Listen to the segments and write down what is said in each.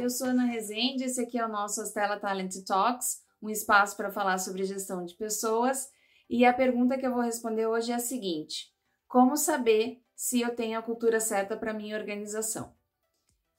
eu sou Ana Rezende, esse aqui é o nosso Astela Talent Talks, um espaço para falar sobre gestão de pessoas. E a pergunta que eu vou responder hoje é a seguinte: Como saber se eu tenho a cultura certa para minha organização?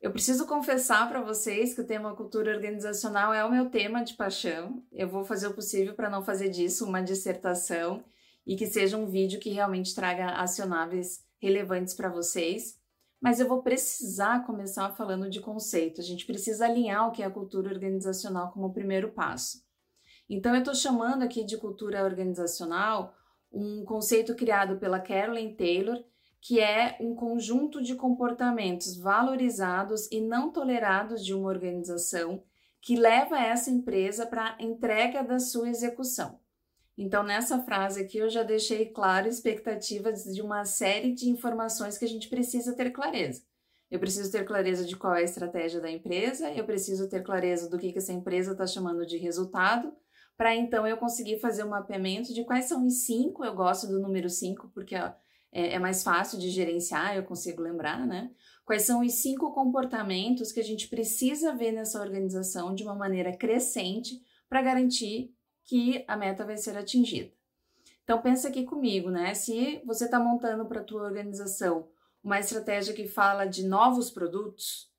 Eu preciso confessar para vocês que o tema cultura organizacional é o meu tema de paixão. Eu vou fazer o possível para não fazer disso uma dissertação e que seja um vídeo que realmente traga acionáveis relevantes para vocês. Mas eu vou precisar começar falando de conceito. A gente precisa alinhar o que é a cultura organizacional como primeiro passo. Então, eu estou chamando aqui de cultura organizacional um conceito criado pela Carolyn Taylor, que é um conjunto de comportamentos valorizados e não tolerados de uma organização que leva essa empresa para a entrega da sua execução. Então, nessa frase aqui, eu já deixei claro expectativas de uma série de informações que a gente precisa ter clareza. Eu preciso ter clareza de qual é a estratégia da empresa, eu preciso ter clareza do que, que essa empresa está chamando de resultado, para então eu conseguir fazer um mapeamento de quais são os cinco, eu gosto do número cinco, porque ó, é, é mais fácil de gerenciar, eu consigo lembrar, né? Quais são os cinco comportamentos que a gente precisa ver nessa organização de uma maneira crescente para garantir que a meta vai ser atingida. Então pensa aqui comigo, né? Se você está montando para a tua organização uma estratégia que fala de novos produtos,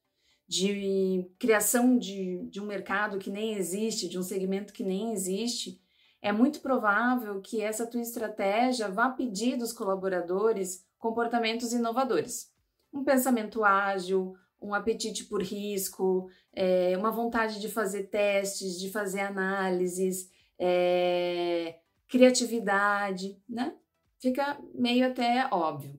de criação de, de um mercado que nem existe, de um segmento que nem existe, é muito provável que essa tua estratégia vá pedir dos colaboradores comportamentos inovadores. Um pensamento ágil, um apetite por risco, é, uma vontade de fazer testes, de fazer análises, é, criatividade, né? Fica meio até óbvio.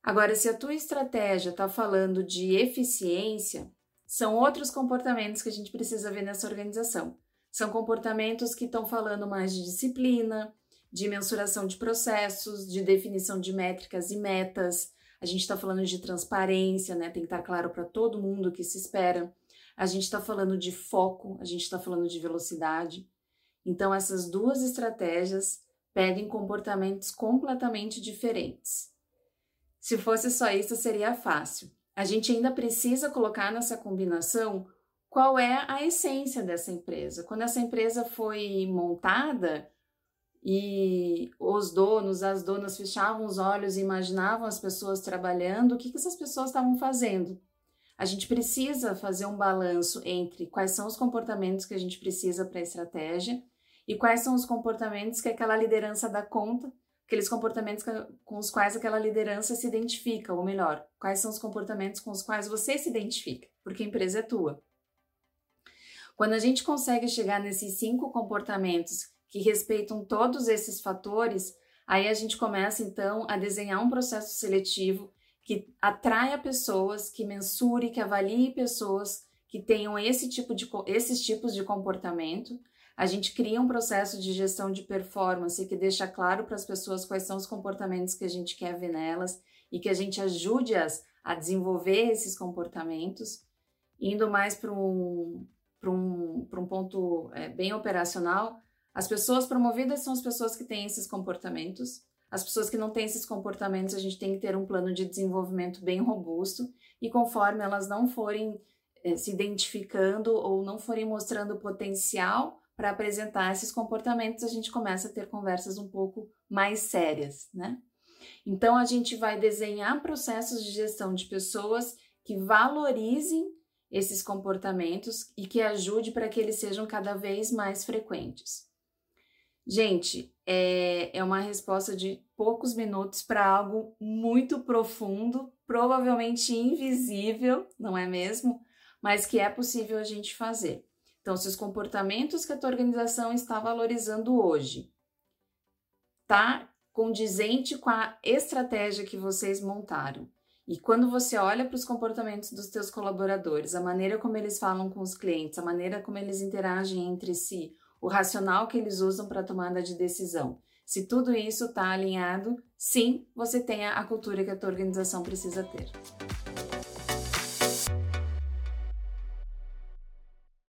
Agora, se a tua estratégia está falando de eficiência, são outros comportamentos que a gente precisa ver nessa organização. São comportamentos que estão falando mais de disciplina, de mensuração de processos, de definição de métricas e metas. A gente está falando de transparência, né? Tem que estar claro para todo mundo o que se espera. A gente está falando de foco, a gente está falando de velocidade. Então, essas duas estratégias pedem comportamentos completamente diferentes. Se fosse só isso, seria fácil. A gente ainda precisa colocar nessa combinação qual é a essência dessa empresa. Quando essa empresa foi montada e os donos, as donas fechavam os olhos e imaginavam as pessoas trabalhando, o que, que essas pessoas estavam fazendo? A gente precisa fazer um balanço entre quais são os comportamentos que a gente precisa para a estratégia e quais são os comportamentos que aquela liderança dá conta, aqueles comportamentos com os quais aquela liderança se identifica, ou melhor, quais são os comportamentos com os quais você se identifica, porque a empresa é tua. Quando a gente consegue chegar nesses cinco comportamentos que respeitam todos esses fatores, aí a gente começa então a desenhar um processo seletivo que atraia pessoas, que mensure, que avalie pessoas que tenham esse tipo de, esses tipos de comportamento, a gente cria um processo de gestão de performance que deixa claro para as pessoas quais são os comportamentos que a gente quer ver nelas e que a gente ajude-as a desenvolver esses comportamentos, indo mais para um, um, um ponto é, bem operacional. As pessoas promovidas são as pessoas que têm esses comportamentos. As pessoas que não têm esses comportamentos, a gente tem que ter um plano de desenvolvimento bem robusto e conforme elas não forem é, se identificando ou não forem mostrando potencial para apresentar esses comportamentos, a gente começa a ter conversas um pouco mais sérias, né? Então, a gente vai desenhar processos de gestão de pessoas que valorizem esses comportamentos e que ajude para que eles sejam cada vez mais frequentes. Gente, é, é uma resposta de poucos minutos para algo muito profundo, provavelmente invisível, não é mesmo? Mas que é possível a gente fazer. Então, se os comportamentos que a tua organização está valorizando hoje tá condizente com a estratégia que vocês montaram. E quando você olha para os comportamentos dos teus colaboradores, a maneira como eles falam com os clientes, a maneira como eles interagem entre si, o racional que eles usam para a tomada de decisão, se tudo isso está alinhado, sim, você tem a cultura que a tua organização precisa ter.